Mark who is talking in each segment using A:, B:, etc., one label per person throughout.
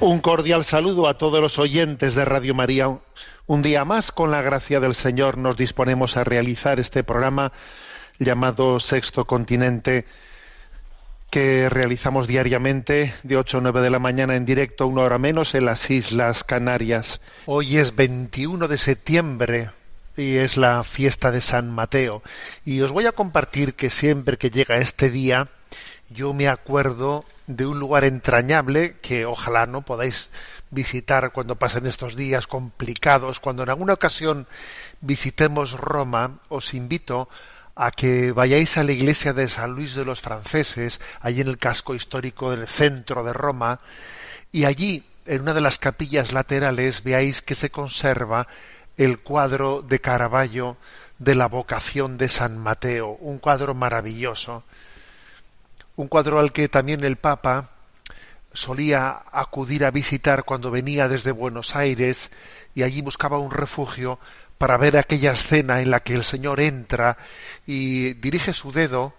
A: Un cordial saludo a todos los oyentes de Radio María. Un día más, con la gracia del Señor, nos disponemos a realizar este programa llamado Sexto Continente, que realizamos diariamente de 8 a 9 de la mañana en directo, una hora menos, en las Islas Canarias. Hoy es 21 de septiembre y es la fiesta de San Mateo. Y os voy a compartir que siempre que llega este día, yo me acuerdo de un lugar entrañable que ojalá no podáis visitar cuando pasen estos días complicados, cuando en alguna ocasión visitemos Roma, os invito a que vayáis a la iglesia de San Luis de los Franceses, allí en el casco histórico del centro de Roma, y allí, en una de las capillas laterales, veáis que se conserva el cuadro de Caravaggio de la vocación de San Mateo, un cuadro maravilloso un cuadro al que también el Papa solía acudir a visitar cuando venía desde Buenos Aires y allí buscaba un refugio para ver aquella escena en la que el Señor entra y dirige su dedo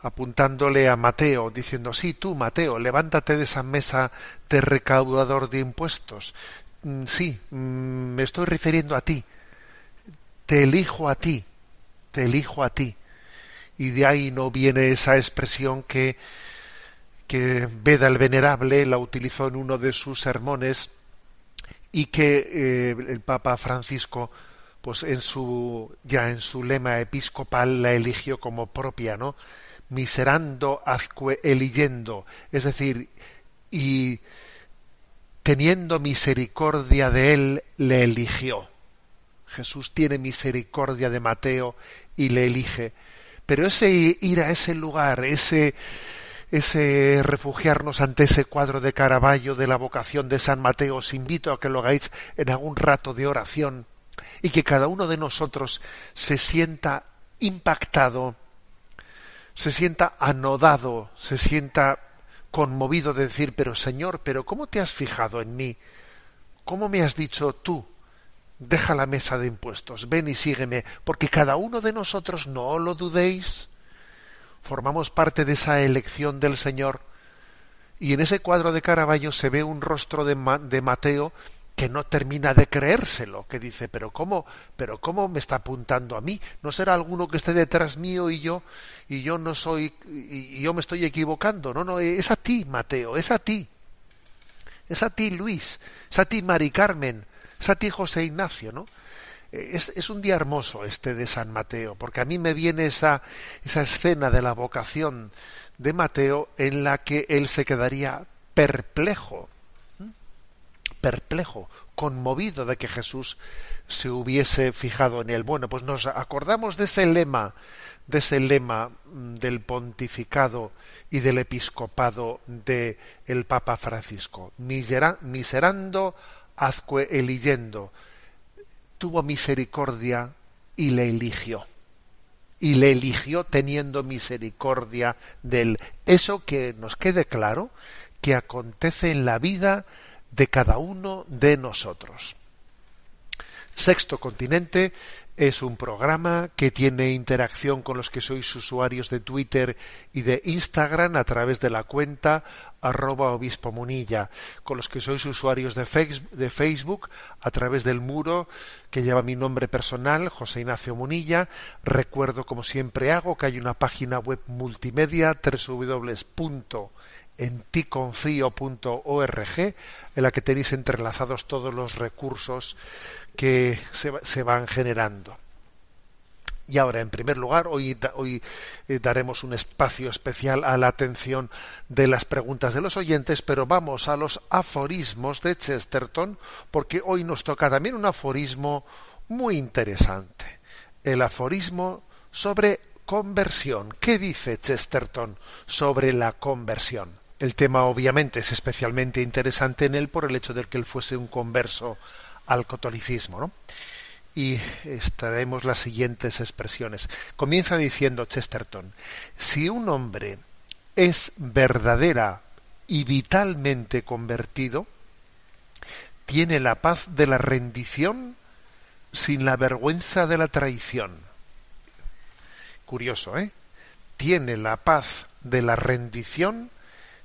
A: apuntándole a Mateo, diciendo, sí, tú, Mateo, levántate de esa mesa de recaudador de impuestos. Mm, Sí, mm, me estoy refiriendo a ti. Te elijo a ti, te elijo a ti y de ahí no viene esa expresión que, que Beda el Venerable la utilizó en uno de sus sermones y que eh, el Papa Francisco pues en su ya en su lema episcopal la eligió como propia, ¿no? Miserando azque eligiendo, es decir, y teniendo misericordia de él le eligió. Jesús tiene misericordia de Mateo y le elige pero ese ir a ese lugar, ese, ese refugiarnos ante ese cuadro de Caravaggio de la vocación de San Mateo, os invito a que lo hagáis en algún rato de oración y que cada uno de nosotros se sienta impactado, se sienta anodado, se sienta conmovido de decir, pero Señor, pero ¿cómo te has fijado en mí? ¿Cómo me has dicho tú deja la mesa de impuestos, ven y sígueme, porque cada uno de nosotros, no lo dudéis, formamos parte de esa elección del Señor. Y en ese cuadro de Caravaggio se ve un rostro de, Ma de Mateo que no termina de creérselo, que dice, pero cómo, pero cómo me está apuntando a mí, no será alguno que esté detrás mío y yo y yo no soy y yo me estoy equivocando, no, no, es a ti, Mateo, es a ti. Es a ti, Luis, es a ti, Mari Carmen, es José Ignacio, ¿no? Es, es, un día hermoso este de San Mateo, porque a mí me viene esa, esa escena de la vocación de Mateo en la que él se quedaría perplejo, perplejo, conmovido de que Jesús se hubiese fijado en él. Bueno, pues nos acordamos de ese lema, de ese lema del pontificado y del episcopado de el Papa Francisco, Misera, miserando azque eligiendo, tuvo misericordia y le eligió. Y le eligió teniendo misericordia de él. Eso que nos quede claro que acontece en la vida de cada uno de nosotros. Sexto Continente es un programa que tiene interacción con los que sois usuarios de Twitter y de Instagram a través de la cuenta arroba obispo munilla, con los que sois usuarios de, Facebook a través del muro que lleva mi nombre personal, José Ignacio Munilla. Recuerdo, como siempre hago, que hay una página web multimedia www.enticonfio.org en la que tenéis entrelazados todos los recursos que se, van generando. Y ahora, en primer lugar, hoy, hoy eh, daremos un espacio especial a la atención de las preguntas de los oyentes, pero vamos a los aforismos de Chesterton, porque hoy nos toca también un aforismo muy interesante. El aforismo sobre conversión. ¿Qué dice Chesterton sobre la conversión? El tema obviamente es especialmente interesante en él por el hecho de que él fuese un converso al catolicismo, ¿no? y extraemos las siguientes expresiones. Comienza diciendo Chesterton, si un hombre es verdadera y vitalmente convertido, tiene la paz de la rendición sin la vergüenza de la traición. Curioso, ¿eh? Tiene la paz de la rendición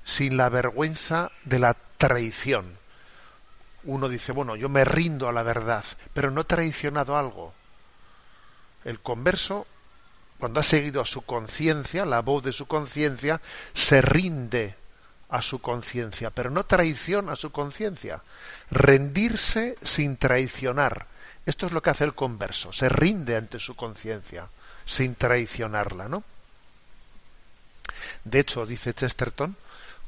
A: sin la vergüenza de la traición uno dice, bueno, yo me rindo a la verdad, pero no he traicionado algo. El converso, cuando ha seguido a su conciencia, la voz de su conciencia, se rinde a su conciencia, pero no traiciona a su conciencia. Rendirse sin traicionar. Esto es lo que hace el converso, se rinde ante su conciencia, sin traicionarla, ¿no? De hecho, dice Chesterton,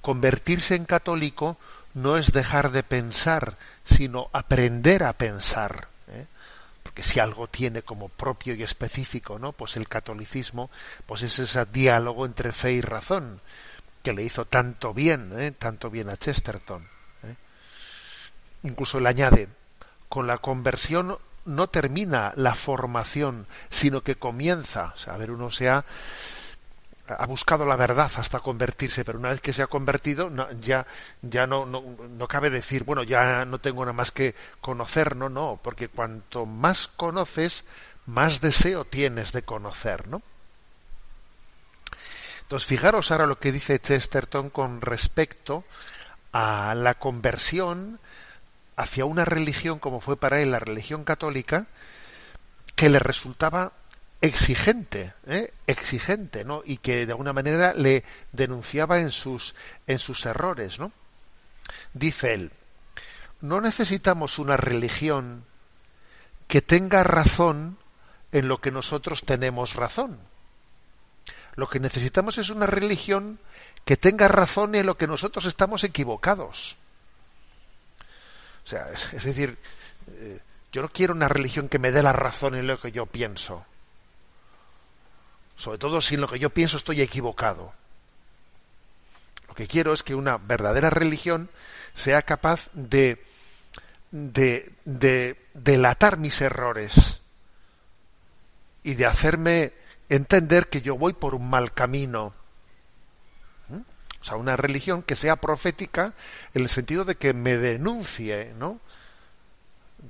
A: convertirse en católico no es dejar de pensar, sino aprender a pensar. ¿eh? Porque si algo tiene como propio y específico, ¿no? Pues el catolicismo, pues es ese diálogo entre fe y razón que le hizo tanto bien, ¿eh? tanto bien a Chesterton. ¿eh? Incluso le añade, con la conversión no termina la formación, sino que comienza. Sea, a ver, uno se ha ha buscado la verdad hasta convertirse, pero una vez que se ha convertido, ya, ya no, no, no, cabe decir, bueno, ya no tengo nada más que conocer, no, no, porque cuanto más conoces, más deseo tienes de conocer, ¿no? Entonces, fijaros ahora lo que dice Chesterton con respecto a la conversión hacia una religión como fue para él la religión católica, que le resultaba exigente, ¿eh? exigente, ¿no? Y que de alguna manera le denunciaba en sus, en sus errores, ¿no? Dice él, no necesitamos una religión que tenga razón en lo que nosotros tenemos razón. Lo que necesitamos es una religión que tenga razón en lo que nosotros estamos equivocados. O sea, es, decir, eh, yo no quiero una religión que me dé la razón en lo que yo pienso sobre todo si en lo que yo pienso estoy equivocado. Lo que quiero es que una verdadera religión sea capaz de, de, de delatar mis errores y de hacerme entender que yo voy por un mal camino. ¿Mm? O sea, una religión que sea profética en el sentido de que me denuncie, ¿no?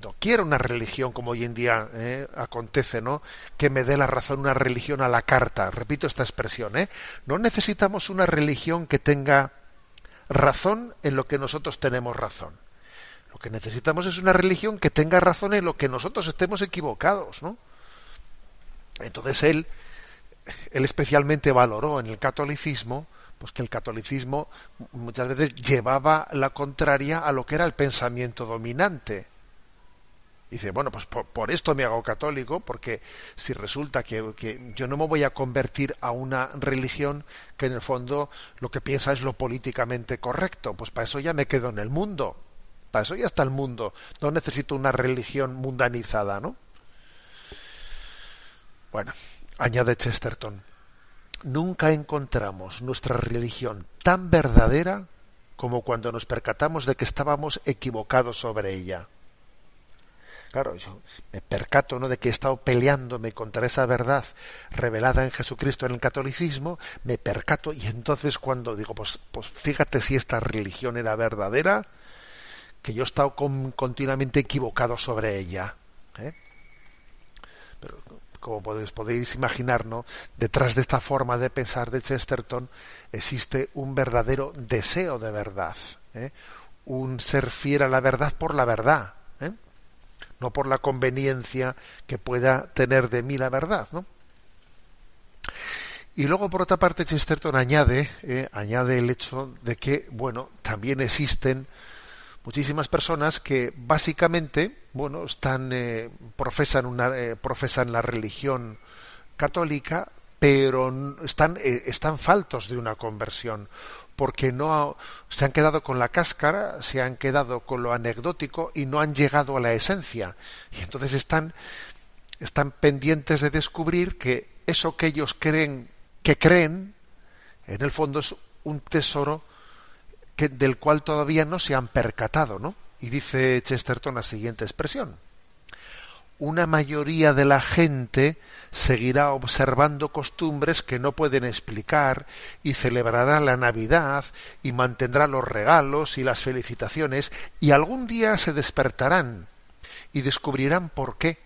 A: No quiero una religión como hoy en día eh, acontece, ¿no? Que me dé la razón una religión a la carta. Repito esta expresión, ¿eh? No necesitamos una religión que tenga razón en lo que nosotros tenemos razón. Lo que necesitamos es una religión que tenga razón en lo que nosotros estemos equivocados, ¿no? Entonces él, él especialmente valoró en el catolicismo, pues que el catolicismo muchas veces llevaba la contraria a lo que era el pensamiento dominante dice, bueno, pues por, esto me hago católico, porque si resulta que, que, yo no me voy a convertir a una religión que en el fondo lo que piensa es lo políticamente correcto, pues para eso ya me quedo en el mundo, para eso ya está el mundo, no necesito una religión mundanizada, ¿no? Bueno, añade Chesterton, nunca encontramos nuestra religión tan verdadera como cuando nos percatamos de que estábamos equivocados sobre ella. Claro, yo me percato ¿no? de que he estado peleándome contra esa verdad revelada en Jesucristo en el catolicismo, me percato y entonces cuando digo, pues, pues fíjate si esta religión era verdadera, que yo he estado continuamente equivocado sobre ella. ¿eh? Pero como podéis, podéis imaginar, ¿no? detrás de esta forma de pensar de Chesterton existe un verdadero deseo de verdad, ¿eh? un ser fiel a la verdad por la verdad no por la conveniencia que pueda tener de mí la verdad, ¿no? Y luego, por otra parte, Chesterton añade, eh, añade el hecho de que, bueno, también existen muchísimas personas que básicamente, bueno, están, eh, profesan una, eh, profesan la religión católica, pero están, eh, están faltos de una conversión, porque no se han quedado con la cáscara, se han quedado con lo anecdótico y no han llegado a la esencia. Y entonces están, están pendientes de descubrir que eso que ellos creen que creen, en el fondo es un tesoro del cual todavía no se han percatado, ¿no? Y dice Chesterton la siguiente expresión. Una mayoría de la gente seguirá observando costumbres que no pueden explicar y celebrará la Navidad y mantendrá los regalos y las felicitaciones y algún día se despertarán y descubrirán por qué.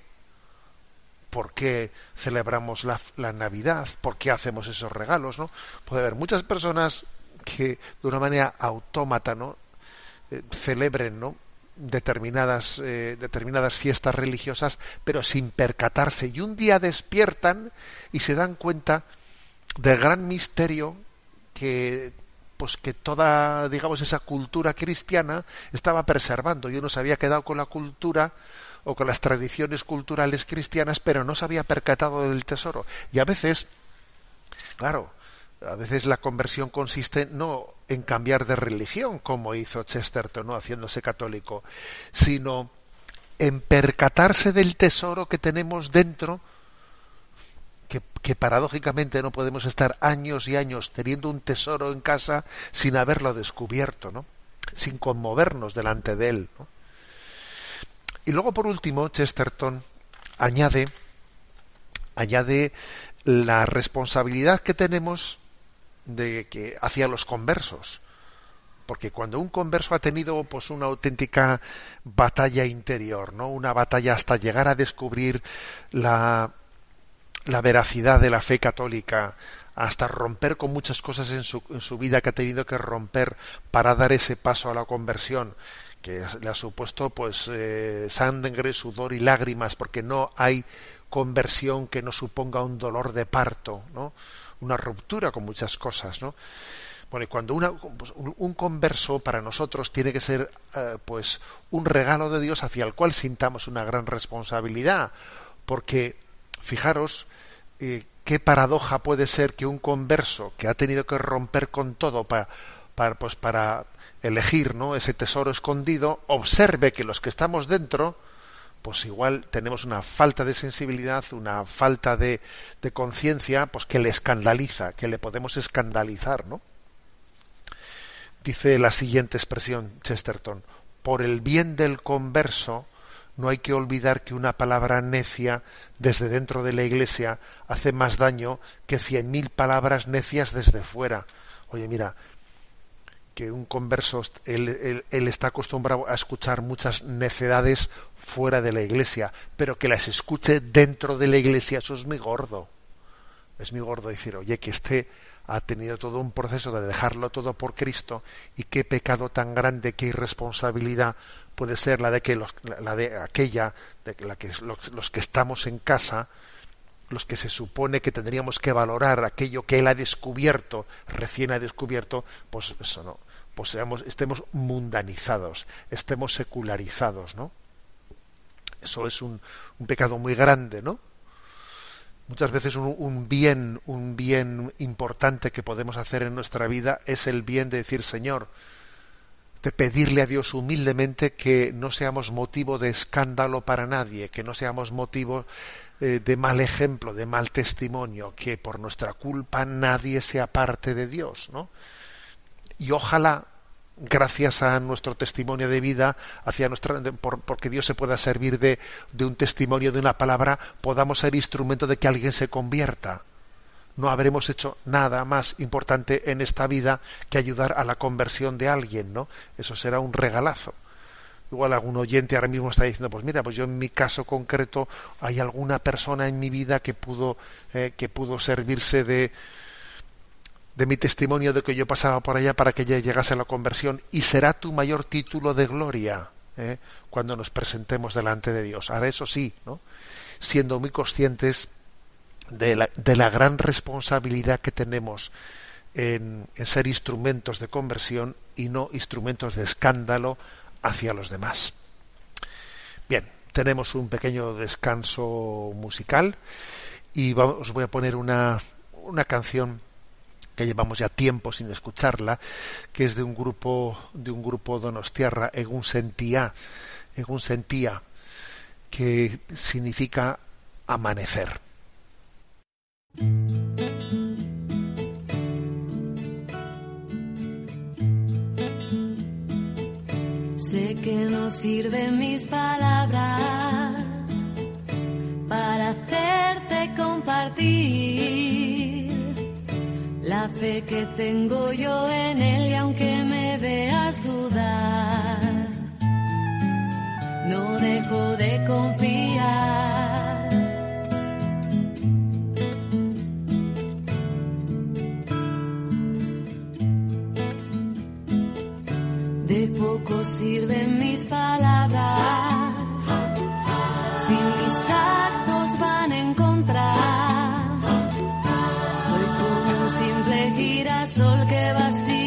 A: ¿Por qué celebramos la, Navidad? ¿Por qué hacemos esos regalos? ¿no? Puede haber muchas personas que de una manera autómata ¿no? Eh, celebren ¿no? Determinadas, eh, determinadas fiestas religiosas, pero sin percatarse. Y un día despiertan y se dan cuenta del gran misterio que pues que toda digamos esa cultura cristiana estaba preservando y uno se había quedado con la cultura o con las tradiciones culturales cristianas pero no se había percatado del tesoro y a veces claro a veces la conversión consiste no en cambiar de religión, como hizo Chesterton, ¿no? haciéndose católico, sino en percatarse del tesoro que tenemos dentro, que, paradójicamente no podemos estar años y años teniendo un tesoro en casa sin haberlo descubierto, ¿no? sin conmovernos delante de él. Y luego, por último, Chesterton añade, añade la responsabilidad que tenemos de que hacia los conversos porque cuando un converso ha tenido pues una auténtica batalla interior no una batalla hasta llegar a descubrir la la veracidad de la fe católica hasta romper con muchas cosas en su, en su vida que ha tenido que romper para dar ese paso a la conversión que le ha supuesto pues eh, sangre, sudor y lágrimas porque no hay conversión que no suponga un dolor de parto, ¿no? Una ruptura con muchas cosas, ¿no? Bueno, y cuando una, pues, un converso para nosotros tiene que ser eh, pues un regalo de Dios hacia el cual sintamos una gran responsabilidad, porque fijaros eh, qué paradoja puede ser que un converso que ha tenido que romper con todo para, para, pues, para elegir ¿no? ese tesoro escondido, observe que los que estamos dentro pues igual tenemos una falta de sensibilidad, una falta de, de conciencia, pues que le escandaliza, que le podemos escandalizar, ¿no? Dice la siguiente expresión Chesterton, por el bien del converso, no hay que olvidar que una palabra necia desde dentro de la iglesia hace más daño que cien mil palabras necias desde fuera. Oye, mira, que un converso, él, está acostumbrado a escuchar muchas necedades fuera de la iglesia, pero que las escuche dentro de la iglesia, eso es muy gordo. Es muy gordo decir, oye, que este ha tenido todo un proceso de dejarlo todo por Cristo y qué pecado tan grande, qué irresponsabilidad puede ser la de que los, la de aquella, de la que los, los que estamos en casa, los que se supone que tendríamos que valorar aquello que él ha descubierto, recién ha descubierto, pues eso no, pues seamos, estemos mundanizados, estemos secularizados, ¿no? Eso es un, un pecado muy grande, ¿no? Muchas veces un, bien, un bien importante que podemos hacer en nuestra vida es el bien de decir, Señor, de pedirle a Dios humildemente que no seamos motivo de escándalo para nadie, que no seamos motivo eh, de mal ejemplo, de mal testimonio, que por nuestra culpa nadie sea parte de Dios, ¿no? Y ojalá gracias a nuestro testimonio de vida hacia nuestra por, porque Dios se pueda servir de, un testimonio de una palabra podamos ser instrumento de que alguien se convierta. No habremos hecho nada más importante en esta vida que ayudar a la conversión de alguien no eso será un regalazo. Igual algún oyente ahora mismo está diciendo pues mira pues yo en mi caso concreto hay alguna persona en mi vida que pudo eh, que pudo servirse de de mi testimonio de que yo pasaba por allá para que ella llegase a la conversión y será tu mayor título de gloria ¿eh? cuando nos presentemos delante de Dios. Ahora eso sí, ¿no? siendo muy conscientes de la, de la gran responsabilidad que tenemos en, en ser instrumentos de conversión y no instrumentos de escándalo hacia los demás. Bien, tenemos un pequeño descanso musical y os voy a poner una, una canción que llevamos ya tiempo sin escucharla, que es de un grupo de un grupo donostiarra, Egun Sentía, Egun Sentía, que significa amanecer.
B: Sé que no sirven mis palabras para hacerte compartir la fe que tengo yo en él y aunque me veas dudar, no dejo de confiar. De poco sirven mis palabras si mis actos girasol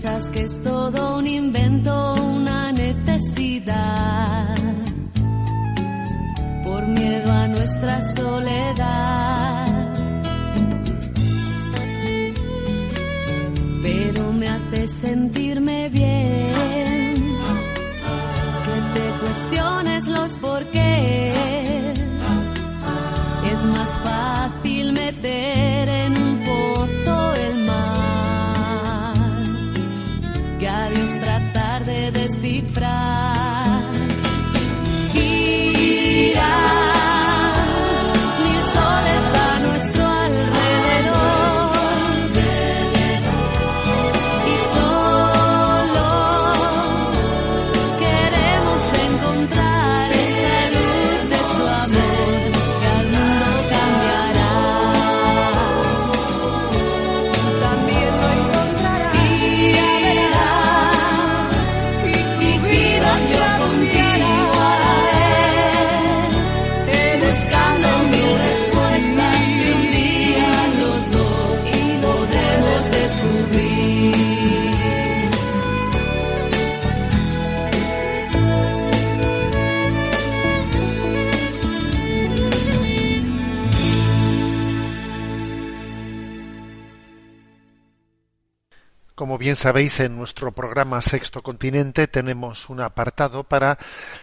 B: piensas que es todo un invento, una necesidad. Por miedo a nuestra soledad. Pero me hace sentirme bien que te cuestiones los porqués.
A: Como bien sabéis, en nuestro programa Sexto Continente tenemos un apartado para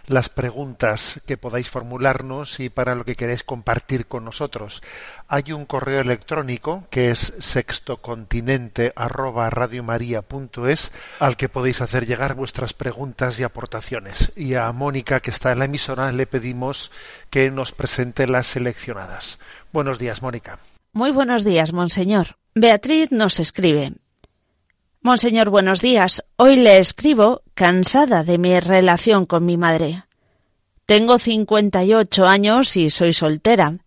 A: las preguntas que podáis formularnos y para lo que queréis compartir con nosotros. Hay un correo electrónico que es sextocontinente@radiomaria.es al que podéis hacer llegar vuestras preguntas y aportaciones. Y a Mónica, que está en la emisora, le pedimos que nos presente las seleccionadas. Buenos días, Mónica.
C: Muy buenos días, monseñor. Beatriz nos escribe. Monseñor, buenos días. Hoy le escribo cansada de mi relación con mi madre. Tengo 58 años y soy soltera.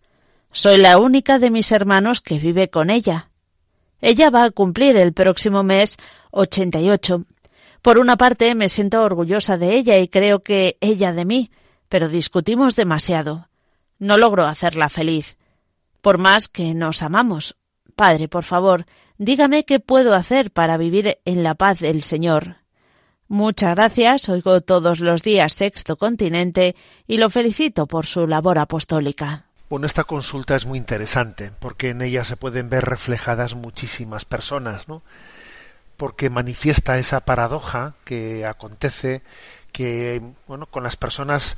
C: Soy la única de mis hermanos que vive con ella. Ella va a cumplir el próximo mes 88. Por una parte me siento orgullosa de ella y creo que ella de mí, pero discutimos demasiado. No logro hacerla feliz. Por más que nos amamos. Padre, por favor, dígame qué puedo hacer para vivir en la paz del Señor. Muchas gracias, oigo todos los días Sexto Continente y lo felicito por su labor apostólica.
A: Bueno, esta consulta es muy interesante porque en ella se pueden ver reflejadas muchísimas personas, ¿no? porque manifiesta esa paradoja que acontece que bueno con las personas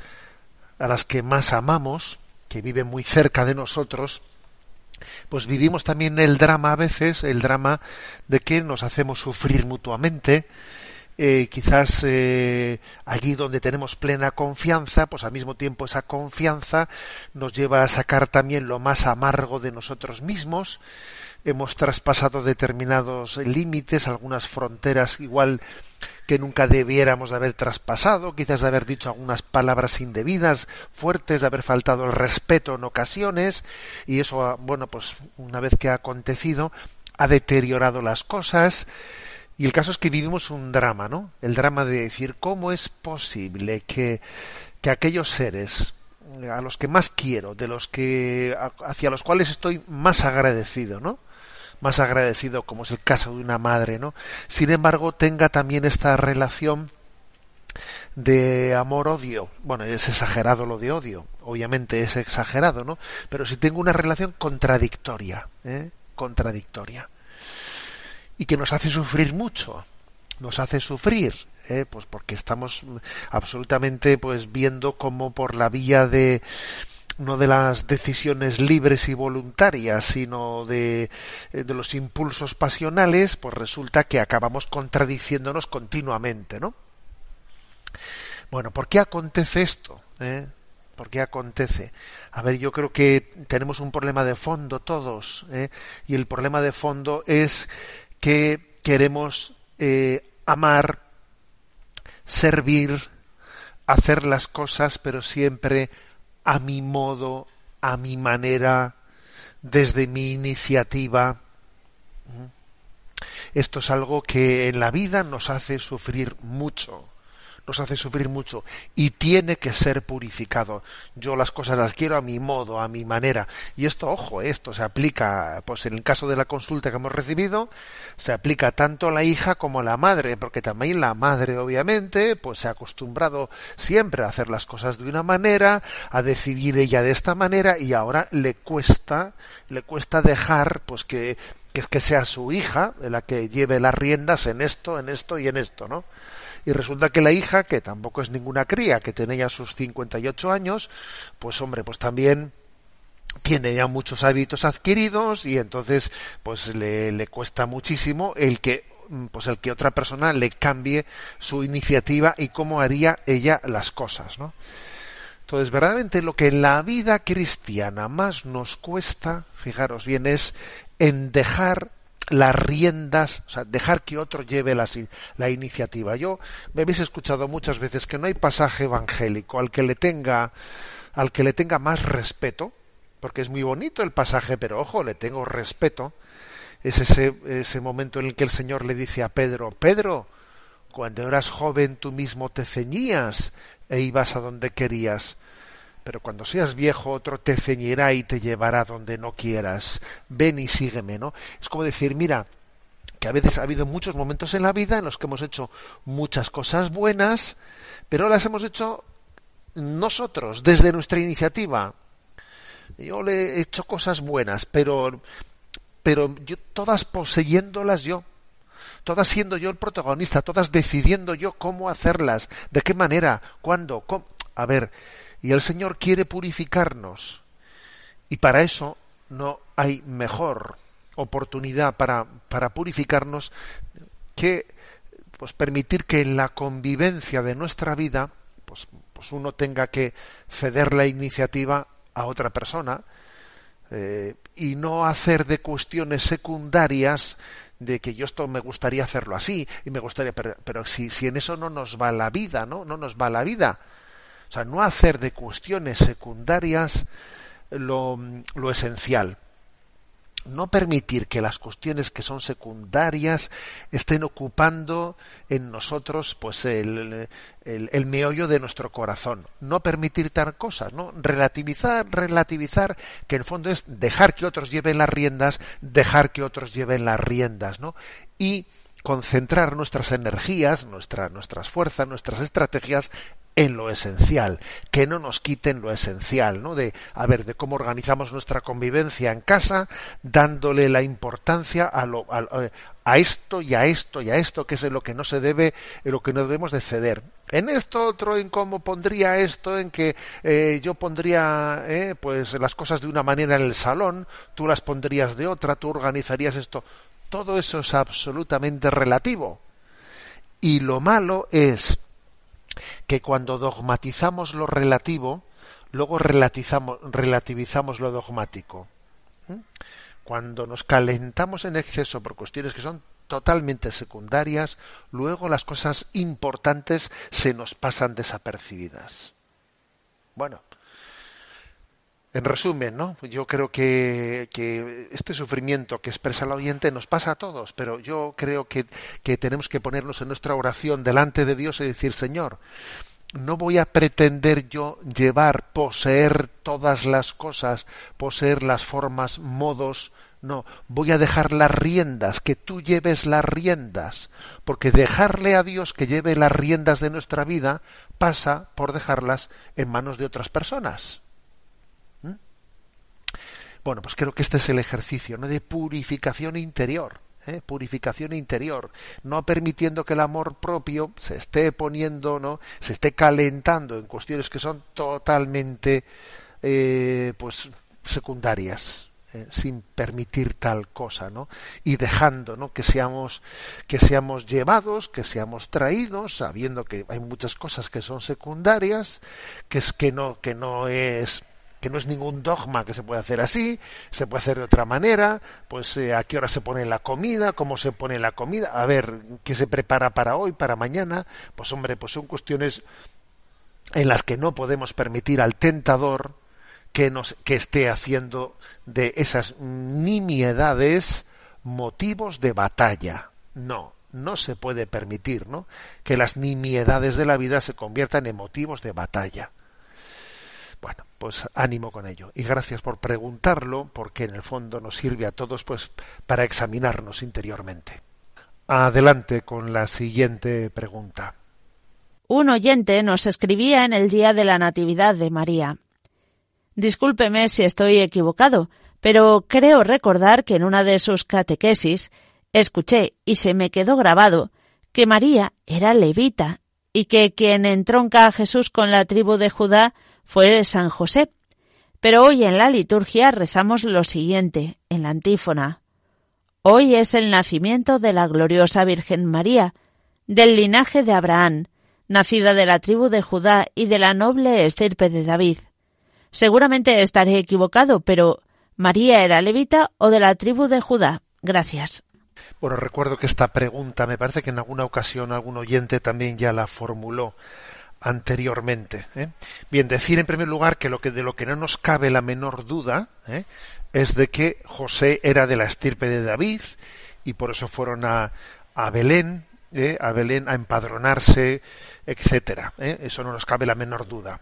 A: a las que más amamos que viven muy cerca de nosotros pues vivimos también el drama a veces el drama de que nos hacemos sufrir mutuamente eh, quizás eh, allí donde tenemos plena confianza, pues al mismo tiempo esa confianza nos lleva a sacar también lo más amargo de nosotros mismos. Hemos traspasado determinados límites, algunas fronteras igual que nunca debiéramos de haber traspasado, quizás de haber dicho algunas palabras indebidas, fuertes, de haber faltado el respeto en ocasiones, y eso, bueno, pues una vez que ha acontecido, ha deteriorado las cosas, y el caso es que vivimos un drama, ¿no? El drama de decir cómo es posible que, que aquellos seres a los que más quiero, de los que hacia los cuales estoy más agradecido, ¿no? Más agradecido, como es el caso de una madre, ¿no? Sin embargo, tenga también esta relación de amor-odio. Bueno, es exagerado lo de odio, obviamente es exagerado, ¿no? Pero si tengo una relación contradictoria, ¿eh? Contradictoria y que nos hace sufrir mucho, nos hace sufrir, ¿eh? pues porque estamos absolutamente pues viendo como por la vía de no de las decisiones libres y voluntarias, sino de, eh, de los impulsos pasionales, pues resulta que acabamos contradiciéndonos continuamente, ¿no? Bueno, ¿por qué acontece esto? ¿Eh? ¿Por qué acontece? A ver, yo creo que tenemos un problema de fondo todos, ¿eh? y el problema de fondo es que queremos eh, amar, servir, hacer las cosas, pero siempre a mi modo, a mi manera, desde mi iniciativa. Esto es algo que en la vida nos hace sufrir mucho nos hace sufrir mucho y tiene que ser purificado. Yo las cosas las quiero a mi modo, a mi manera. Y esto, ojo, esto se aplica, pues en el caso de la consulta que hemos recibido, se aplica tanto a la hija como a la madre, porque también la madre, obviamente, pues se ha acostumbrado siempre a hacer las cosas de una manera, a decidir ella de esta manera, y ahora le cuesta, le cuesta dejar, pues que que, que sea su hija la que lleve las riendas en esto, en esto y en esto, ¿no? Y resulta que la hija, que tampoco es ninguna cría, que tiene ya sus 58 años, pues hombre, pues también tiene ya muchos hábitos adquiridos y entonces pues le, cuesta muchísimo el que pues el que otra persona le cambie su iniciativa y cómo haría ella las cosas, ¿no? Entonces, verdaderamente lo que en la vida cristiana más nos cuesta, fijaros bien, es en dejar las riendas, o sea, dejar que otro lleve la, la, iniciativa. Yo me habéis escuchado muchas veces que no hay pasaje evangélico al que le tenga al que le tenga más respeto, porque es muy bonito el pasaje, pero ojo, le tengo respeto. Es ese, ese momento en el que el Señor le dice a Pedro, Pedro, cuando eras joven tú mismo te ceñías e ibas a donde querías pero cuando seas viejo otro te ceñirá y te llevará donde no quieras. Ven y sígueme, ¿no? Es como decir, mira, que a veces ha habido muchos momentos en la vida en los que hemos hecho muchas cosas buenas, pero las hemos hecho nosotros, desde nuestra iniciativa. Yo le he hecho cosas buenas, pero, pero yo, todas poseyéndolas yo, todas siendo yo el protagonista, todas decidiendo yo cómo hacerlas, de qué manera, cuándo, cómo. A ver, y el Señor quiere purificarnos. Y para eso no hay mejor oportunidad para, para purificarnos que pues permitir que en la convivencia de nuestra vida pues, pues uno tenga que ceder la iniciativa a otra persona eh, y no hacer de cuestiones secundarias de que yo esto me gustaría hacerlo así y me gustaría pero, pero si, si en eso no nos va la vida no no nos va la vida o sea, no hacer de cuestiones secundarias lo, lo esencial. No permitir que las cuestiones que son secundarias estén ocupando en nosotros pues el, el, meollo de nuestro corazón. No permitir tal cosas, ¿no? Relativizar, relativizar, que en el fondo es dejar que otros lleven las riendas, dejar que otros lleven las riendas, ¿no? Y concentrar nuestras energías, nuestra, nuestras fuerzas, nuestras estrategias en lo esencial, que no nos quiten lo esencial, ¿no? De, a ver, de cómo organizamos nuestra convivencia en casa, dándole la importancia a, lo, a, esto y a esto y a esto, que es en lo que no se debe, en lo que no debemos de ceder. En esto otro, en cómo pondría esto, en que eh, yo pondría, eh, pues, las cosas de una manera en el salón, tú las pondrías de otra, tú organizarías esto. Todo eso es absolutamente relativo. Y lo malo es que cuando dogmatizamos lo relativo, luego relativizamos lo dogmático. ¿Mm? Cuando nos calentamos en exceso por cuestiones que son totalmente secundarias, luego las cosas importantes se nos pasan desapercibidas. Bueno, en resumen, ¿no? Yo creo que, este sufrimiento que expresa el oyente nos pasa a todos, pero yo creo que, que tenemos que ponernos en nuestra oración delante de Dios y decir, Señor, no voy a pretender yo llevar, poseer todas las cosas, poseer las formas, modos, no, voy a dejar las riendas, que tú lleves las riendas, porque dejarle a Dios que lleve las riendas de nuestra vida pasa por dejarlas en manos de otras personas. Bueno, pues creo que este es el ejercicio ¿no? de purificación interior. ¿eh? purificación interior, no permitiendo que el amor propio se esté poniendo, ¿no? se esté calentando en cuestiones que son totalmente eh, pues secundarias. ¿eh? sin permitir tal cosa, ¿no? Y dejando, ¿no? Que seamos, que seamos llevados, que seamos traídos, sabiendo que hay muchas cosas que son secundarias, que es que no, que no es que no es ningún dogma que se puede hacer así, se puede hacer de otra manera, pues eh, a qué hora se pone la comida, cómo se pone la comida, a ver qué se prepara para hoy, para mañana, pues hombre, pues son cuestiones en las que no podemos permitir al tentador que nos que esté haciendo de esas nimiedades motivos de batalla. No, no se puede permitir, ¿no? Que las nimiedades de la vida se conviertan en motivos de batalla. Bueno, pues ánimo con ello. Y gracias por preguntarlo, porque en el fondo nos sirve a todos pues para examinarnos interiormente. Adelante con la siguiente pregunta.
C: Un oyente nos escribía en el día de la Natividad de María. Discúlpeme si estoy equivocado, pero creo recordar que en una de sus catequesis escuché y se me quedó grabado que María era levita y que quien entronca a Jesús con la tribu de Judá fue San José. Pero hoy en la liturgia rezamos lo siguiente, en la antífona. Hoy es el nacimiento de la gloriosa Virgen María, del linaje de Abraham, nacida de la tribu de Judá y de la noble estirpe de David. Seguramente estaré equivocado, pero ¿María era levita o de la tribu de Judá? Gracias.
A: Bueno, recuerdo que esta pregunta me parece que en alguna ocasión algún oyente también ya la formuló anteriormente. ¿eh? Bien, decir en primer lugar que, lo que de lo que no nos cabe la menor duda ¿eh? es de que José era de la estirpe de David y por eso fueron a, a Belén, ¿eh? a Belén a empadronarse, etcétera. Eso no nos cabe la menor duda.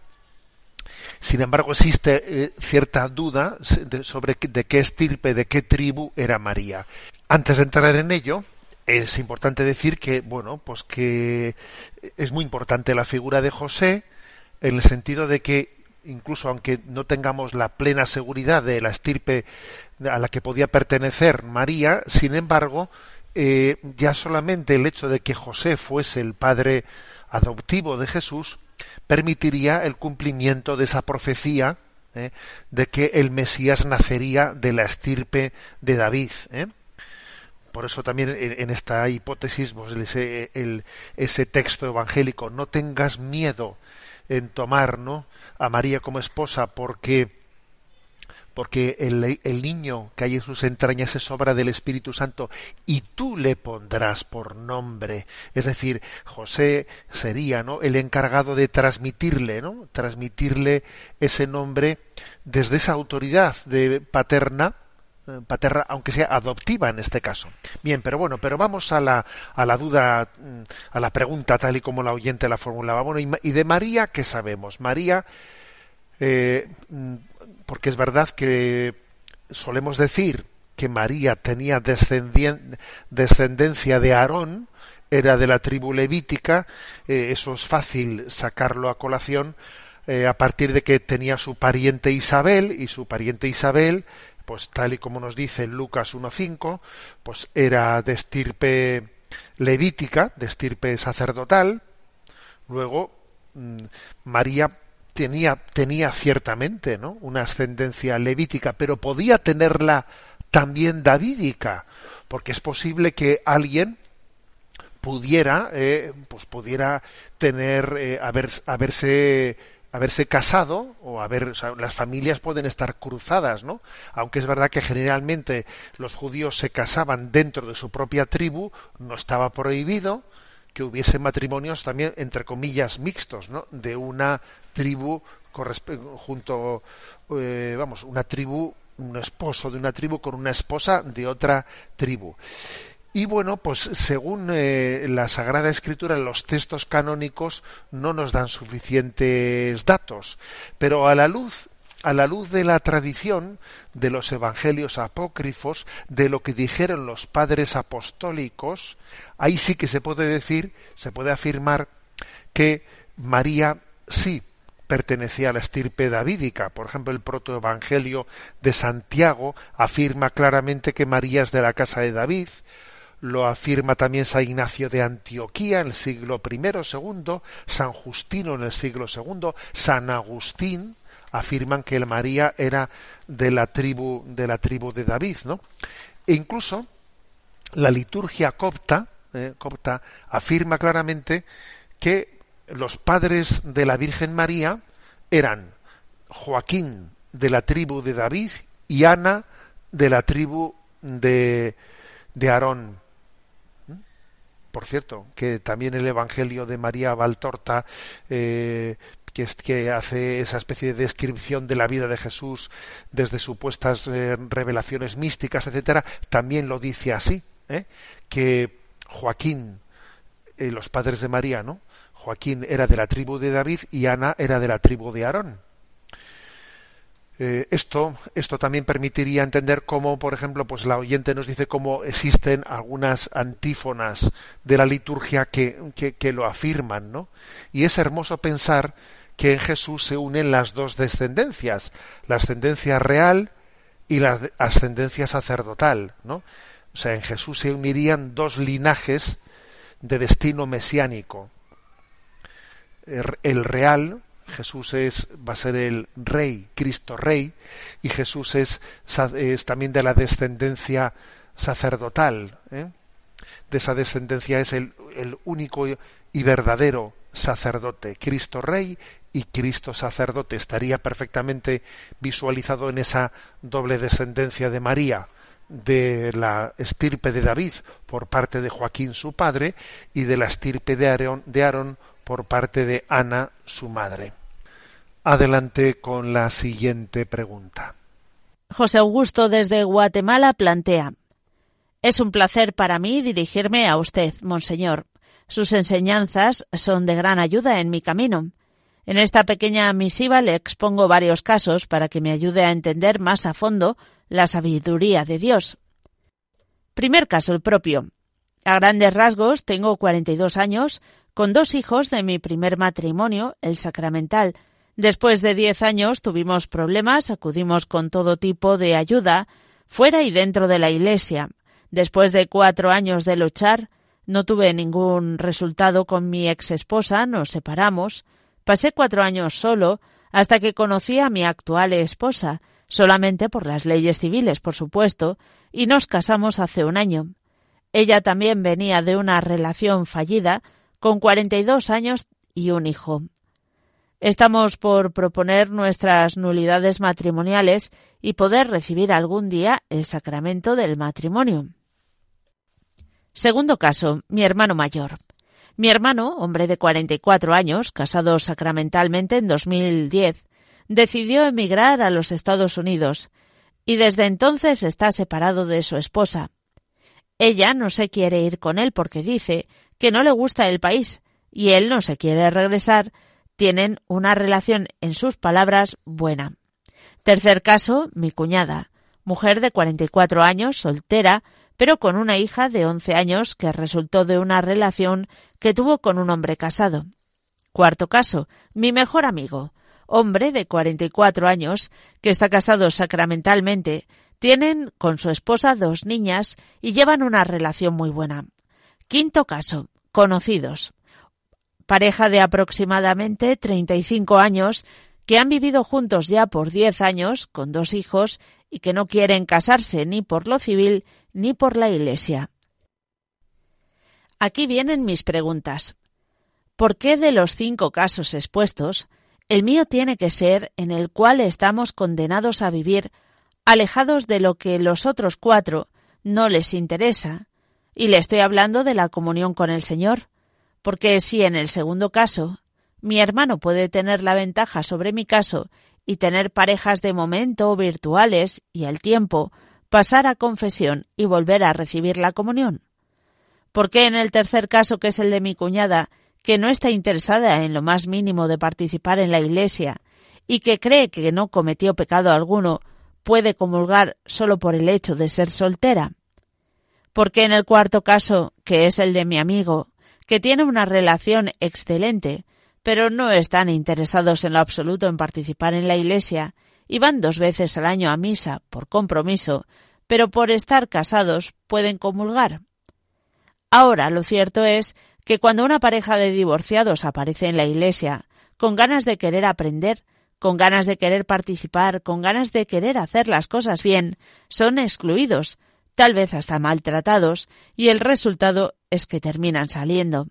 A: Sin embargo, existe cierta duda sobre de qué estirpe, de qué tribu era María. Antes de entrar en ello, es importante decir que, bueno, pues que es muy importante la figura de José en el sentido de que incluso aunque no tengamos la plena seguridad de la estirpe a la que podía pertenecer María, sin embargo, eh, ya solamente el hecho de que José fuese el padre adoptivo de Jesús permitiría el cumplimiento de esa profecía eh, de que el Mesías nacería de la estirpe de David. ¿eh? Por eso también en, esta hipótesis, pues, ese, ese texto evangélico, no tengas miedo en tomar ¿no? a María como esposa, porque porque el, el, niño que hay en sus entrañas es obra del Espíritu Santo y tú le pondrás por nombre. Es decir, José sería ¿no? el encargado de transmitirle, ¿no? transmitirle ese nombre desde esa autoridad de paterna paterna, aunque sea adoptiva en este caso. Bien, pero bueno, pero vamos a la, a la duda, mm, a la pregunta tal y como la oyente la formulaba. Bueno, y, de María, ¿qué sabemos? María, eh, mm, porque es verdad que solemos decir que María tenía descendencia de Aarón, era de la tribu levítica, eh, eso es fácil sacarlo a colación eh, a partir de que tenía su pariente Isabel y su pariente Isabel, pues tal y como nos dice Lucas 1.5, pues era de estirpe levítica, de estirpe sacerdotal. Luego mm, María tenía, tenía ciertamente ¿no? una ascendencia levítica, pero podía tenerla también davídica, porque es posible que alguien pudiera, eh, pues pudiera tener, eh, haber, haberse haberse casado o haber las familias pueden estar cruzadas, ¿no? Aunque es verdad que generalmente los judíos se casaban dentro de su propia tribu, no estaba prohibido que hubiese matrimonios también entre comillas mixtos, ¿no? De una tribu junto eh, vamos, una tribu, un esposo de una tribu con una esposa de otra tribu. Y bueno, pues según eh, la Sagrada Escritura, los textos canónicos no nos dan suficientes datos, pero a la luz a la luz de la tradición de los evangelios apócrifos, de lo que dijeron los padres apostólicos, ahí sí que se puede decir, se puede afirmar que María sí pertenecía a la estirpe davídica. Por ejemplo, el protoevangelio de Santiago afirma claramente que María es de la casa de David, lo afirma también San Ignacio de Antioquía en el siglo I, II, San Justino en el siglo II, San Agustín afirman que el María era de la tribu de la tribu de David, ¿no? E incluso la liturgia copta, eh, copta afirma claramente que los padres de la Virgen María eran Joaquín de la tribu de David y Ana de la tribu de, de Aarón por cierto, que también el Evangelio de María Valtorta, eh, que, hace esa especie de descripción de la vida de Jesús desde supuestas eh, revelaciones místicas, etcétera, también lo dice así, ¿eh? que Joaquín, los padres de María, ¿no? Joaquín era de la tribu de David y Ana era de la tribu de Aarón. Eh, esto, esto también permitiría entender cómo, por ejemplo, pues la oyente nos dice cómo existen algunas antífonas de la liturgia que, que, lo afirman, ¿no? Y es hermoso pensar que en Jesús se unen las dos descendencias, la ascendencia real y la ascendencia sacerdotal, ¿no? O sea, en Jesús se unirían dos linajes de destino mesiánico. El real, Jesús es, va a ser el rey, Cristo rey, y Jesús es, también de la descendencia sacerdotal. ¿eh? De esa descendencia es el, único y verdadero sacerdote, Cristo rey y Cristo sacerdote. Estaría perfectamente visualizado en esa doble descendencia de María, de la estirpe de David por parte de Joaquín su padre y de la estirpe de Aarón por parte de Ana su madre. Adelante con la siguiente pregunta.
C: José Augusto desde Guatemala plantea Es un placer para mí dirigirme a usted, Monseñor. Sus enseñanzas son de gran ayuda en mi camino. En esta pequeña misiva le expongo varios casos para que me ayude a entender más a fondo la sabiduría de Dios. Primer caso, el propio. A grandes rasgos, tengo 42 años, con dos hijos de mi primer matrimonio, el sacramental, Después de diez años tuvimos problemas, acudimos con todo tipo de ayuda, fuera y dentro de la Iglesia. Después de cuatro años de luchar, no tuve ningún resultado con mi ex esposa, nos separamos. Pasé cuatro años solo hasta que conocí a mi actual esposa, solamente por las leyes civiles, por supuesto, y nos casamos hace un año. Ella también venía de una relación fallida, con cuarenta y dos años y un hijo. Estamos por proponer nuestras nulidades matrimoniales y poder recibir algún día el sacramento del matrimonio. Segundo caso, mi hermano mayor. Mi hermano, hombre de 44 años, casado sacramentalmente en 2010, decidió emigrar a los Estados Unidos y desde entonces está separado de su esposa. Ella no se quiere ir con él porque dice que no le gusta el país y él no se quiere regresar tienen una relación, en sus palabras, buena. Tercer caso, mi cuñada, mujer de 44 años, soltera, pero con una hija de 11 años que resultó de una relación que tuvo con un hombre casado. Cuarto caso, mi mejor amigo, hombre de 44 años, que está casado sacramentalmente, tienen con su esposa dos niñas y llevan una relación muy buena. Quinto caso, conocidos. Pareja de aproximadamente 35 años que han vivido juntos ya por 10 años, con dos hijos, y que no quieren casarse ni por lo civil ni por la Iglesia. Aquí vienen mis preguntas. ¿Por qué de los cinco casos expuestos, el mío tiene que ser en el cual estamos condenados a vivir alejados de lo que los otros cuatro no les interesa? Y le estoy hablando de la comunión con el Señor, porque si en el segundo caso mi hermano puede tener la ventaja sobre mi caso y tener parejas de momento virtuales y al tiempo pasar a confesión y volver a recibir la comunión. ¿Por qué en el tercer caso, que es el de mi cuñada, que no está interesada en lo más mínimo de participar en la Iglesia y que cree que no cometió pecado alguno, puede comulgar solo por el hecho de ser soltera? Porque en el cuarto caso, que es el de mi amigo, que tiene una relación excelente, pero no están interesados en lo absoluto en participar en la Iglesia y van dos veces al año a misa por compromiso, pero por estar casados pueden comulgar. Ahora lo cierto es que cuando una pareja de divorciados aparece en la iglesia, con ganas de querer aprender, con ganas de querer participar, con ganas de querer hacer las cosas bien, son excluidos, tal vez hasta maltratados, y el resultado es que terminan saliendo.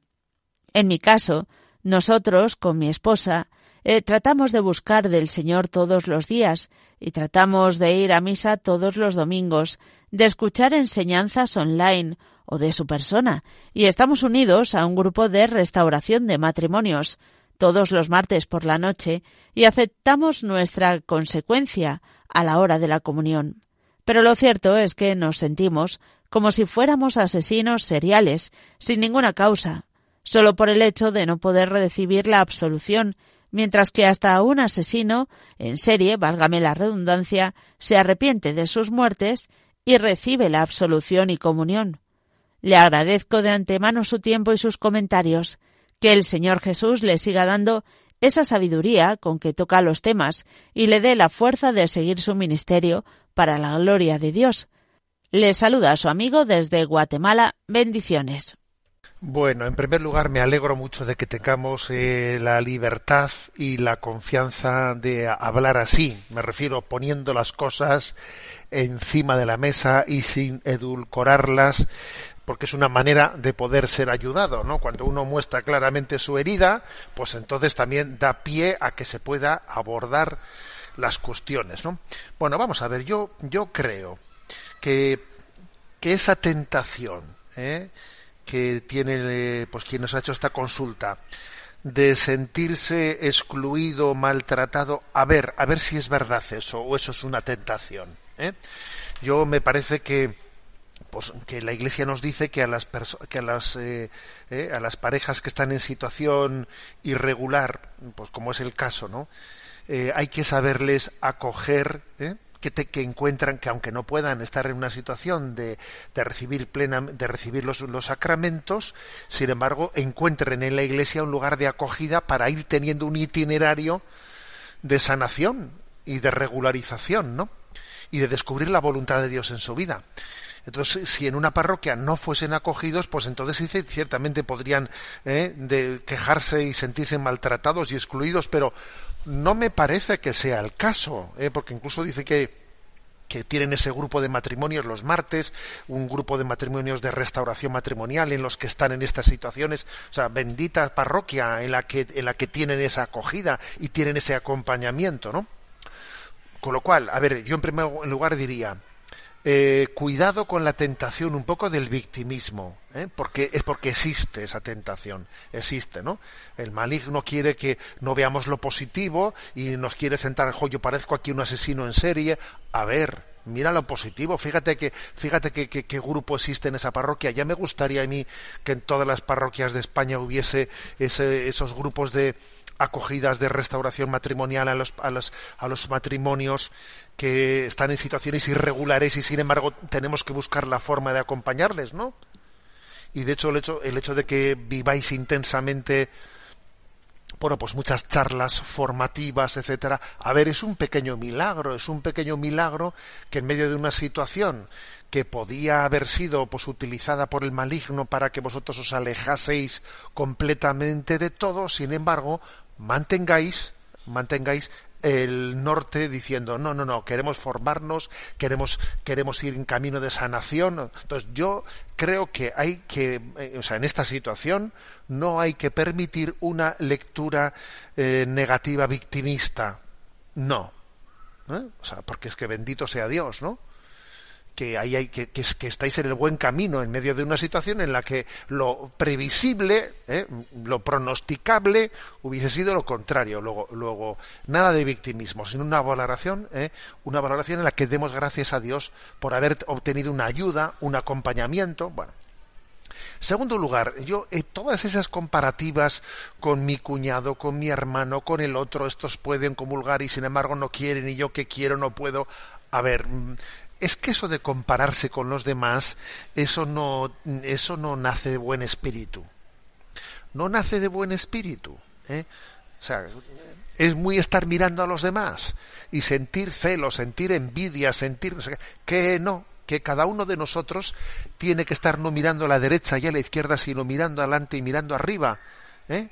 C: En mi caso, nosotros, con mi esposa, eh, tratamos de buscar del Señor todos los días y tratamos de ir a misa todos los domingos, de escuchar enseñanzas online o de su persona, y estamos unidos a un grupo de restauración de matrimonios todos los martes por la noche y aceptamos nuestra consecuencia a la hora de la comunión. Pero lo cierto es que nos sentimos como si fuéramos asesinos seriales, sin ninguna causa, solo por el hecho de no poder recibir la absolución, mientras que hasta un asesino en serie, válgame la redundancia, se arrepiente de sus muertes y recibe la absolución y comunión. Le agradezco de antemano su tiempo y sus comentarios. Que el Señor Jesús le siga dando esa sabiduría con que toca los temas y le dé la fuerza de seguir su ministerio para la gloria de Dios. Le saluda a su amigo desde Guatemala. Bendiciones.
A: Bueno, en primer lugar me alegro mucho de que tengamos eh, la libertad y la confianza de hablar así. Me refiero poniendo las cosas encima de la mesa y sin edulcorarlas porque es una manera de poder ser ayudado, ¿no? Cuando uno muestra claramente su herida, pues entonces también da pie a que se pueda abordar las cuestiones, ¿no? Bueno, vamos a ver, yo, yo creo que, que esa tentación ¿eh? que tiene pues quien nos ha hecho esta consulta de sentirse excluido, maltratado, a ver, a ver si es verdad eso o eso es una tentación. ¿eh? Yo me parece que pues que la Iglesia nos dice que a las que a las eh, eh, a las parejas que están en situación irregular, pues como es el caso, ¿no? Eh, hay que saberles acoger, que, te, que encuentran que aunque no puedan estar en una situación de, de recibir plena, de recibir los, los sacramentos, sin embargo encuentren en la Iglesia un lugar de acogida para ir teniendo un itinerario de sanación y de regularización, ¿no? Y de descubrir la voluntad de Dios en su vida. Entonces, si en una parroquia no fuesen acogidos, pues entonces ciertamente podrían eh, de quejarse y sentirse maltratados y excluidos, pero no me parece que sea el caso, eh, porque incluso dice que que tienen ese grupo de matrimonios los martes, un grupo de matrimonios de restauración matrimonial en los que están en estas situaciones, o sea, bendita parroquia en la que en la que tienen esa acogida y tienen ese acompañamiento, ¿no? Con lo cual, a ver, yo en primer lugar diría, eh, cuidado con la tentación un poco del victimismo, ¿eh? porque es porque existe esa tentación, existe, ¿no? El maligno quiere que no veamos lo positivo y nos quiere centrar, jo, yo parezco aquí un asesino en serie. A ver, mira lo positivo, fíjate que, fíjate que, que, grupo existe en esa parroquia. Ya me gustaría a mí que en todas las parroquias de España hubiese ese, esos grupos de acogidas de restauración matrimonial a los, a los, a los matrimonios que están en situaciones irregulares y sin embargo tenemos que buscar la forma de acompañarles, ¿no? Y de hecho el hecho, el hecho de que viváis intensamente bueno, pues muchas charlas formativas, etcétera. A ver, es un pequeño milagro, es un pequeño milagro que en medio de una situación que podía haber sido pues utilizada por el maligno para que vosotros os alejaseis completamente de todo, sin embargo, mantengáis mantengáis el norte diciendo no no no queremos formarnos queremos queremos ir en camino de sanación entonces yo creo que hay que eh, o sea en esta situación no hay que permitir una lectura eh, negativa victimista. No ¿Eh? o sea porque es que bendito sea Dios no que, ahí hay, que, estáis en el buen camino en medio de una situación en la que lo previsible, ¿eh? lo pronosticable, hubiese sido lo contrario. Luego, luego nada de victimismo, sino una valoración, ¿eh? una valoración en la que demos gracias a Dios por haber obtenido una ayuda, un acompañamiento. Bueno, Segundo lugar, yo eh, todas esas comparativas con mi cuñado, con mi hermano, con el otro, estos pueden comulgar y sin embargo no quieren y yo que quiero no puedo. A ver, mm, es que eso de compararse con los demás, eso no, eso no nace de buen espíritu. No nace de buen espíritu. ¿eh? O sea, es muy estar mirando a los demás y sentir celo, sentir envidia, sentir que no, que cada uno de nosotros tiene que estar no mirando a la derecha y a la izquierda, sino mirando adelante y mirando arriba. ¿eh?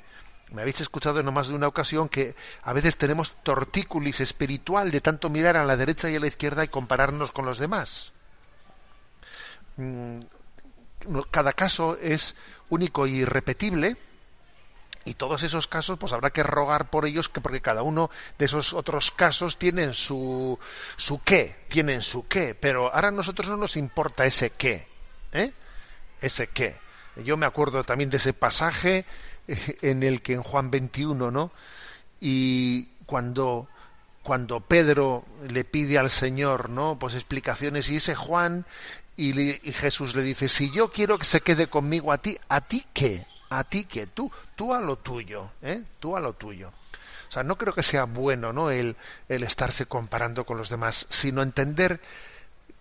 A: Me habéis escuchado en más de una ocasión que a veces tenemos tortícolis espiritual de tanto mirar a la derecha y a la izquierda y compararnos con los demás. Mm, cada caso es único y irrepetible y todos esos casos pues habrá que rogar por ellos que porque cada uno de esos otros casos tienen su su qué, tienen su qué, pero ahora a nosotros no nos importa ese qué, ¿eh? Ese qué. Yo me acuerdo también de ese pasaje en el que en Juan 21, ¿no? Y cuando cuando Pedro le pide al Señor, ¿no? Pues explicaciones y ese Juan y, Jesús le dice, si yo quiero que se quede conmigo a ti, ¿a ti qué? ¿A ti qué? Tú, tú a lo tuyo, ¿eh? Tú a lo tuyo. O sea, no creo que sea bueno, ¿no? El, el estarse comparando con los demás, sino entender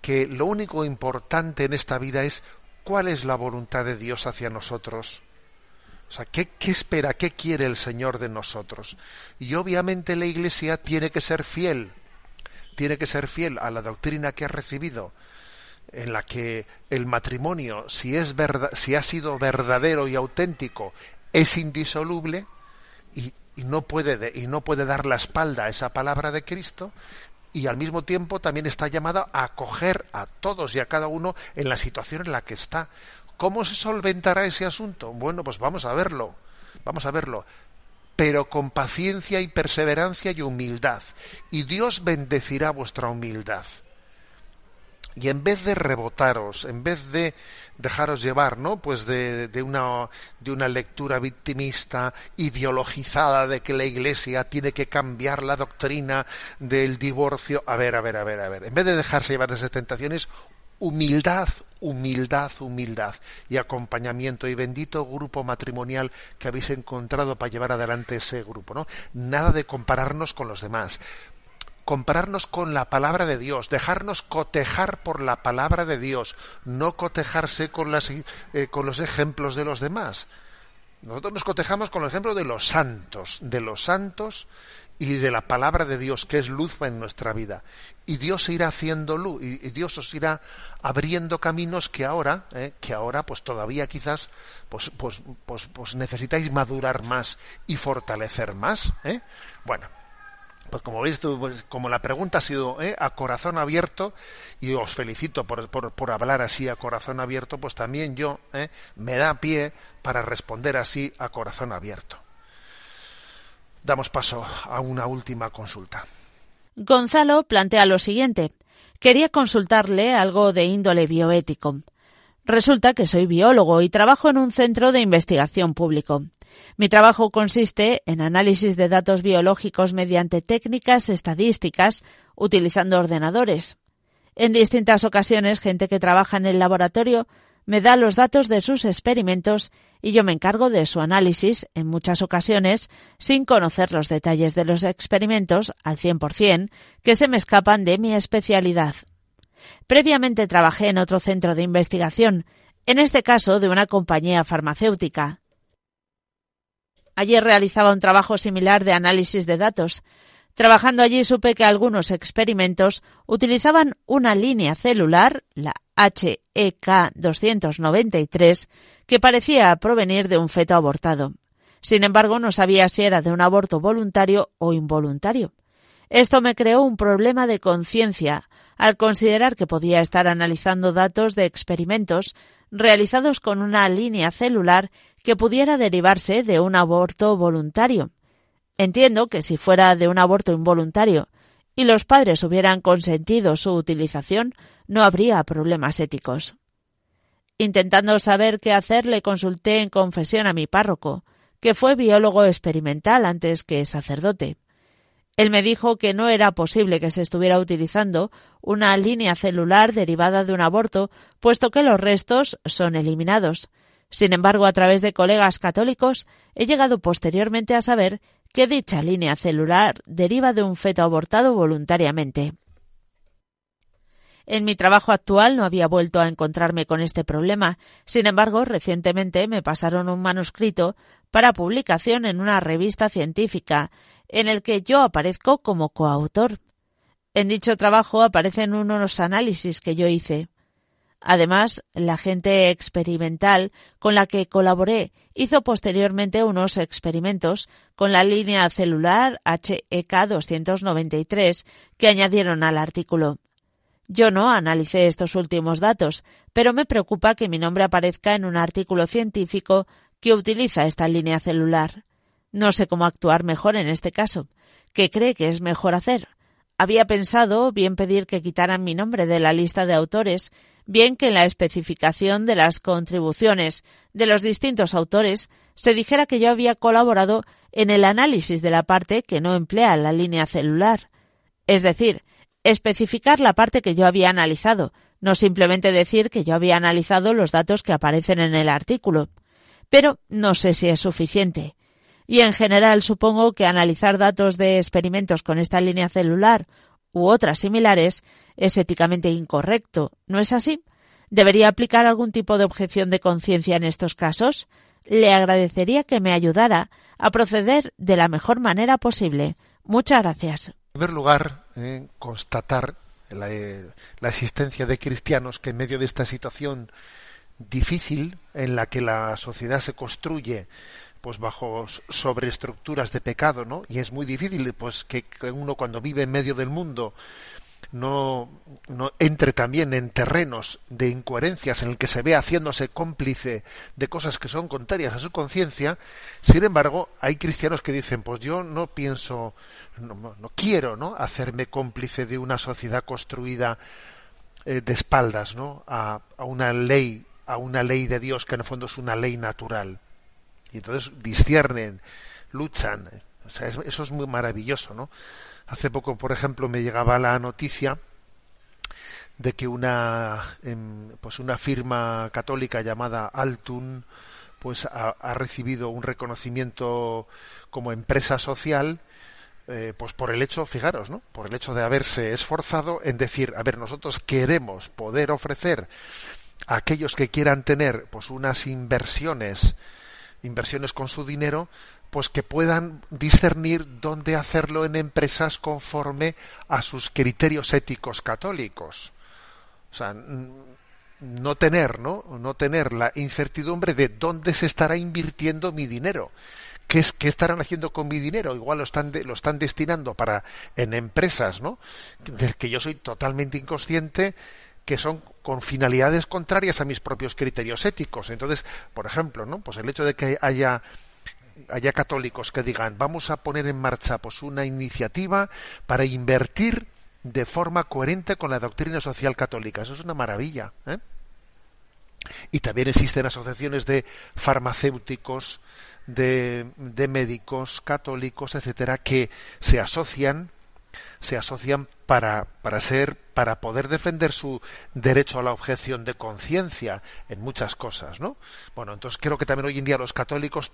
A: que lo único importante en esta vida es cuál es la voluntad de Dios hacia nosotros o sea, ¿qué, espera, qué quiere el Señor de nosotros? Y obviamente la Iglesia tiene que ser fiel, tiene que ser fiel a la doctrina que ha recibido, en la que el matrimonio, si, es si ha sido verdadero y auténtico, es indisoluble y, no puede y no puede dar la espalda a esa palabra de Cristo, y al mismo tiempo también está llamado a acoger a todos y a cada uno en la situación en la que está. ¿Cómo se solventará ese asunto? Bueno, pues vamos a verlo, vamos a verlo, pero con paciencia y perseverancia y humildad, y Dios bendecirá vuestra humildad. Y en vez de rebotaros, en vez de dejaros llevar, ¿no? Pues de, de, una, de una lectura victimista, ideologizada de que la Iglesia tiene que cambiar la doctrina del divorcio. A ver, a ver, a ver, a ver. En vez de dejarse llevar de esas tentaciones, humildad, humildad, humildad y acompañamiento y bendito grupo matrimonial que habéis encontrado para llevar adelante ese grupo, ¿no? Nada de compararnos con los demás. Compararnos con la palabra de Dios, dejarnos cotejar por la palabra de Dios, no cotejarse con, las, eh, con los ejemplos de los demás. Nosotros nos cotejamos con el ejemplo de los santos, de los santos y de la palabra de Dios, que es luz en nuestra vida. Y Dios irá haciendo luz, y, Dios os irá abriendo caminos que ahora, eh, que ahora, pues todavía quizás, pues, pues, pues, pues necesitáis madurar más y fortalecer más. ¿eh? Bueno, pues como veis, pues, como la pregunta ha sido ¿eh? a corazón abierto, y os felicito por, por, por, hablar así a corazón abierto, pues también yo ¿eh? me da pie para responder así a corazón abierto damos paso a una última consulta.
C: Gonzalo plantea lo siguiente. Quería consultarle algo de índole bioético. Resulta que soy biólogo y trabajo en un centro de investigación público. Mi trabajo consiste en análisis de datos biológicos mediante técnicas estadísticas utilizando ordenadores. En distintas ocasiones, gente que trabaja en el laboratorio me da los datos de sus experimentos y yo me encargo de su análisis, en muchas ocasiones, sin conocer los detalles de los experimentos al 100%, que se me escapan de mi especialidad. Previamente trabajé en otro centro de investigación, en este caso de una compañía farmacéutica. Allí realizaba un trabajo similar de análisis de datos. Trabajando allí supe que algunos experimentos utilizaban una línea celular, la HEK293, que parecía provenir de un feto abortado. Sin embargo, no sabía si era de un aborto voluntario o involuntario. Esto me creó un problema de conciencia al considerar que podía estar analizando datos de experimentos realizados con una línea celular que pudiera derivarse de un aborto voluntario. Entiendo que si fuera de un aborto involuntario y los padres hubieran consentido su utilización, no habría problemas éticos. Intentando saber qué hacer, le consulté en confesión a mi párroco, que fue biólogo experimental antes que sacerdote. Él me dijo que no era posible que se estuviera utilizando una línea celular derivada de un aborto, puesto que los restos son eliminados. Sin embargo, a través de colegas católicos, he llegado posteriormente a saber que dicha línea celular deriva de un feto abortado voluntariamente. En mi trabajo actual no había vuelto a encontrarme con este problema. Sin embargo, recientemente me pasaron un manuscrito para publicación en una revista científica, en el que yo aparezco como coautor. En dicho trabajo aparecen unos análisis que yo hice. Además, la gente experimental con la que colaboré hizo posteriormente unos experimentos con la línea celular HEK 293 que añadieron al artículo. Yo no analicé estos últimos datos, pero me preocupa que mi nombre aparezca en un artículo científico que utiliza esta línea celular. No sé cómo actuar mejor en este caso. ¿Qué cree que es mejor hacer? Había pensado bien pedir que quitaran mi nombre de la lista de autores, bien que en la especificación de las contribuciones de los distintos autores se dijera que yo había colaborado en el análisis de la parte que no emplea la línea celular. Es decir, especificar la parte que yo había analizado, no simplemente decir que yo había analizado los datos que aparecen en el artículo. Pero no sé si es suficiente y en general supongo que analizar datos de experimentos con esta línea celular u otras similares es éticamente incorrecto, ¿no es así? ¿Debería aplicar algún tipo de objeción de conciencia en estos casos? Le agradecería que me ayudara a proceder de la mejor manera posible. Muchas gracias.
A: En primer lugar, eh, constatar eh, la existencia de cristianos que en medio de esta situación difícil en la que la sociedad se construye pues bajo sobreestructuras de pecado, ¿no? Y es muy difícil pues que uno cuando vive en medio del mundo no, no entre también en terrenos de incoherencias en el que se ve haciéndose cómplice de cosas que son contrarias a su conciencia, sin embargo, hay cristianos que dicen, pues yo no pienso, no, no quiero, ¿no? hacerme cómplice de una sociedad construida eh, de espaldas, ¿no? A, a una ley, a una ley de Dios que en el fondo es una ley natural y entonces disciernen, luchan. O sea, eso es muy maravilloso, ¿no? Hace poco, por ejemplo, me llegaba la noticia de que una em, pues una firma católica llamada Altun pues ha, recibido un reconocimiento como empresa social eh, pues por el hecho, fijaros, ¿no? Por el hecho de haberse esforzado en decir, a ver, nosotros queremos poder ofrecer a aquellos que quieran tener pues unas inversiones inversiones con su dinero, pues que puedan discernir dónde hacerlo en empresas conforme a sus criterios éticos católicos. O sea, no tener, ¿no? No tener la incertidumbre de dónde se estará invirtiendo mi dinero. ¿Qué, es, qué estarán haciendo con mi dinero? Igual lo están, lo están destinando para en empresas, ¿no? Del que yo soy totalmente inconsciente que son con finalidades contrarias a mis propios criterios éticos. Entonces, por ejemplo, ¿no? Pues el hecho de que haya haya católicos que digan vamos a poner en marcha pues una iniciativa para invertir de forma coherente con la doctrina social católica. Eso es una maravilla. ¿eh? Y también existen asociaciones de farmacéuticos, de, de médicos católicos, etcétera, que se asocian se asocian para, para ser, para poder defender su derecho a la objeción de conciencia en muchas cosas, ¿no? Bueno, entonces creo que también hoy en día los católicos,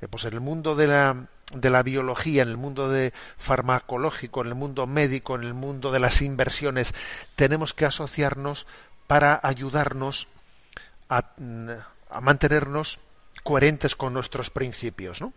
A: eh, pues en el mundo de la, de la biología, en el mundo de farmacológico, en el mundo médico, en el mundo de las inversiones, tenemos que asociarnos para ayudarnos a, a mantenernos coherentes con nuestros principios, ¿no?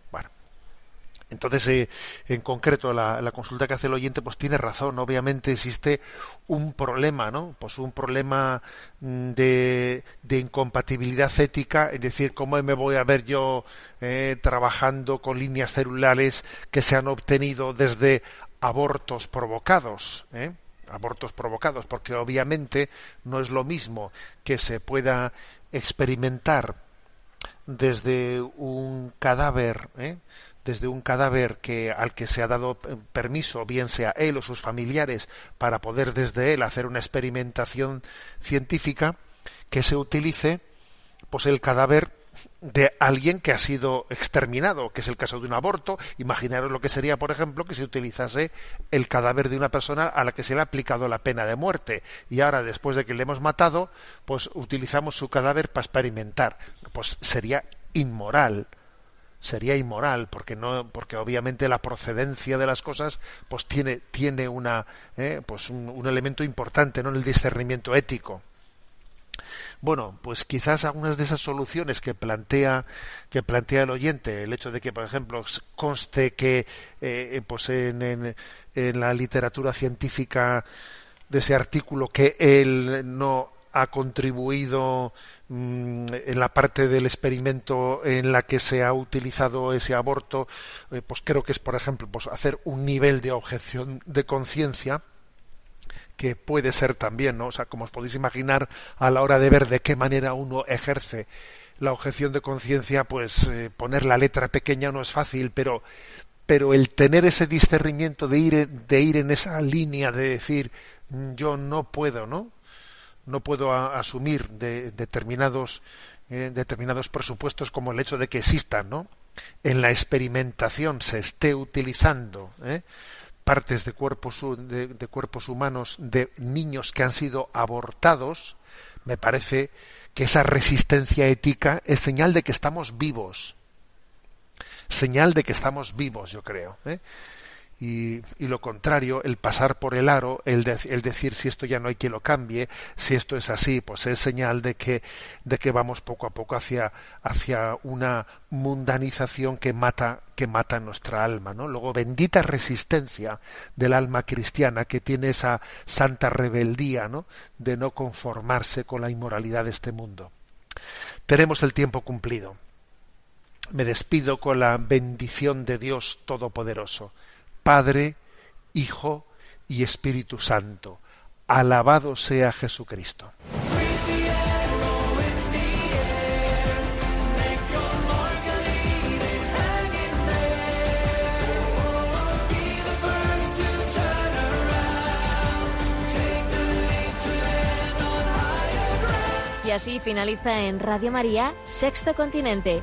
A: Entonces, eh, en concreto, la, consulta que hace el oyente, pues tiene razón. Obviamente existe un problema, ¿no? Pues un problema mm, de, incompatibilidad ética, es decir, cómo me voy a ver yo eh, trabajando con líneas celulares que se han obtenido desde abortos provocados, ¿eh? abortos provocados, porque obviamente no es lo mismo que se pueda experimentar desde un cadáver, ¿eh? Desde un cadáver que al que se ha dado eh, permiso, bien sea él o sus familiares, para poder desde él hacer una experimentación científica, que se utilice pues el cadáver de alguien que ha sido exterminado, que es el caso de un aborto. Imaginaros lo que sería, por ejemplo, que se utilizase el cadáver de una persona a la que se le ha aplicado la pena de muerte y ahora, después de que le hemos matado, pues utilizamos su cadáver para experimentar. Pues sería inmoral sería inmoral porque no porque obviamente la procedencia de las cosas pues tiene tiene una eh, pues un, elemento importante no en el discernimiento ético. Bueno pues quizás algunas de esas soluciones que plantea que plantea el oyente el hecho de que por ejemplo conste que eh, pues en, en, en la literatura científica de ese artículo que él no ha contribuido mm, en la parte del experimento en la que se ha utilizado ese aborto, eh, pues creo que es, por ejemplo, pues hacer un nivel de objeción de conciencia que puede ser también, ¿no? O sea, como os podéis imaginar, a la hora de ver de qué manera uno ejerce la objeción de conciencia, pues eh, poner la letra pequeña no es fácil, pero pero el tener ese discernimiento de ir de ir en esa línea de decir yo no puedo, ¿no? No puedo asumir de, determinados eh, determinados presupuestos como el hecho de que existan, ¿no? En la experimentación se esté utilizando ¿eh? partes de cuerpos de, cuerpos humanos de niños que han sido abortados, me parece que esa resistencia ética es señal de que estamos vivos, señal de que estamos vivos, yo creo. ¿eh? Y, lo contrario, el pasar por el aro, el, el, decir si esto ya no hay que lo cambie, si esto es así, pues es señal de que, de que vamos poco a poco hacia, hacia una mundanización que mata, que mata nuestra alma, ¿no? Luego, bendita resistencia del alma cristiana que tiene esa santa rebeldía, ¿no? De no conformarse con la inmoralidad de este mundo. Tenemos el tiempo cumplido. Me despido con la bendición de Dios Todopoderoso. Padre, Hijo y Espíritu Santo. Alabado sea Jesucristo.
D: Y así finaliza en Radio María, Sexto Continente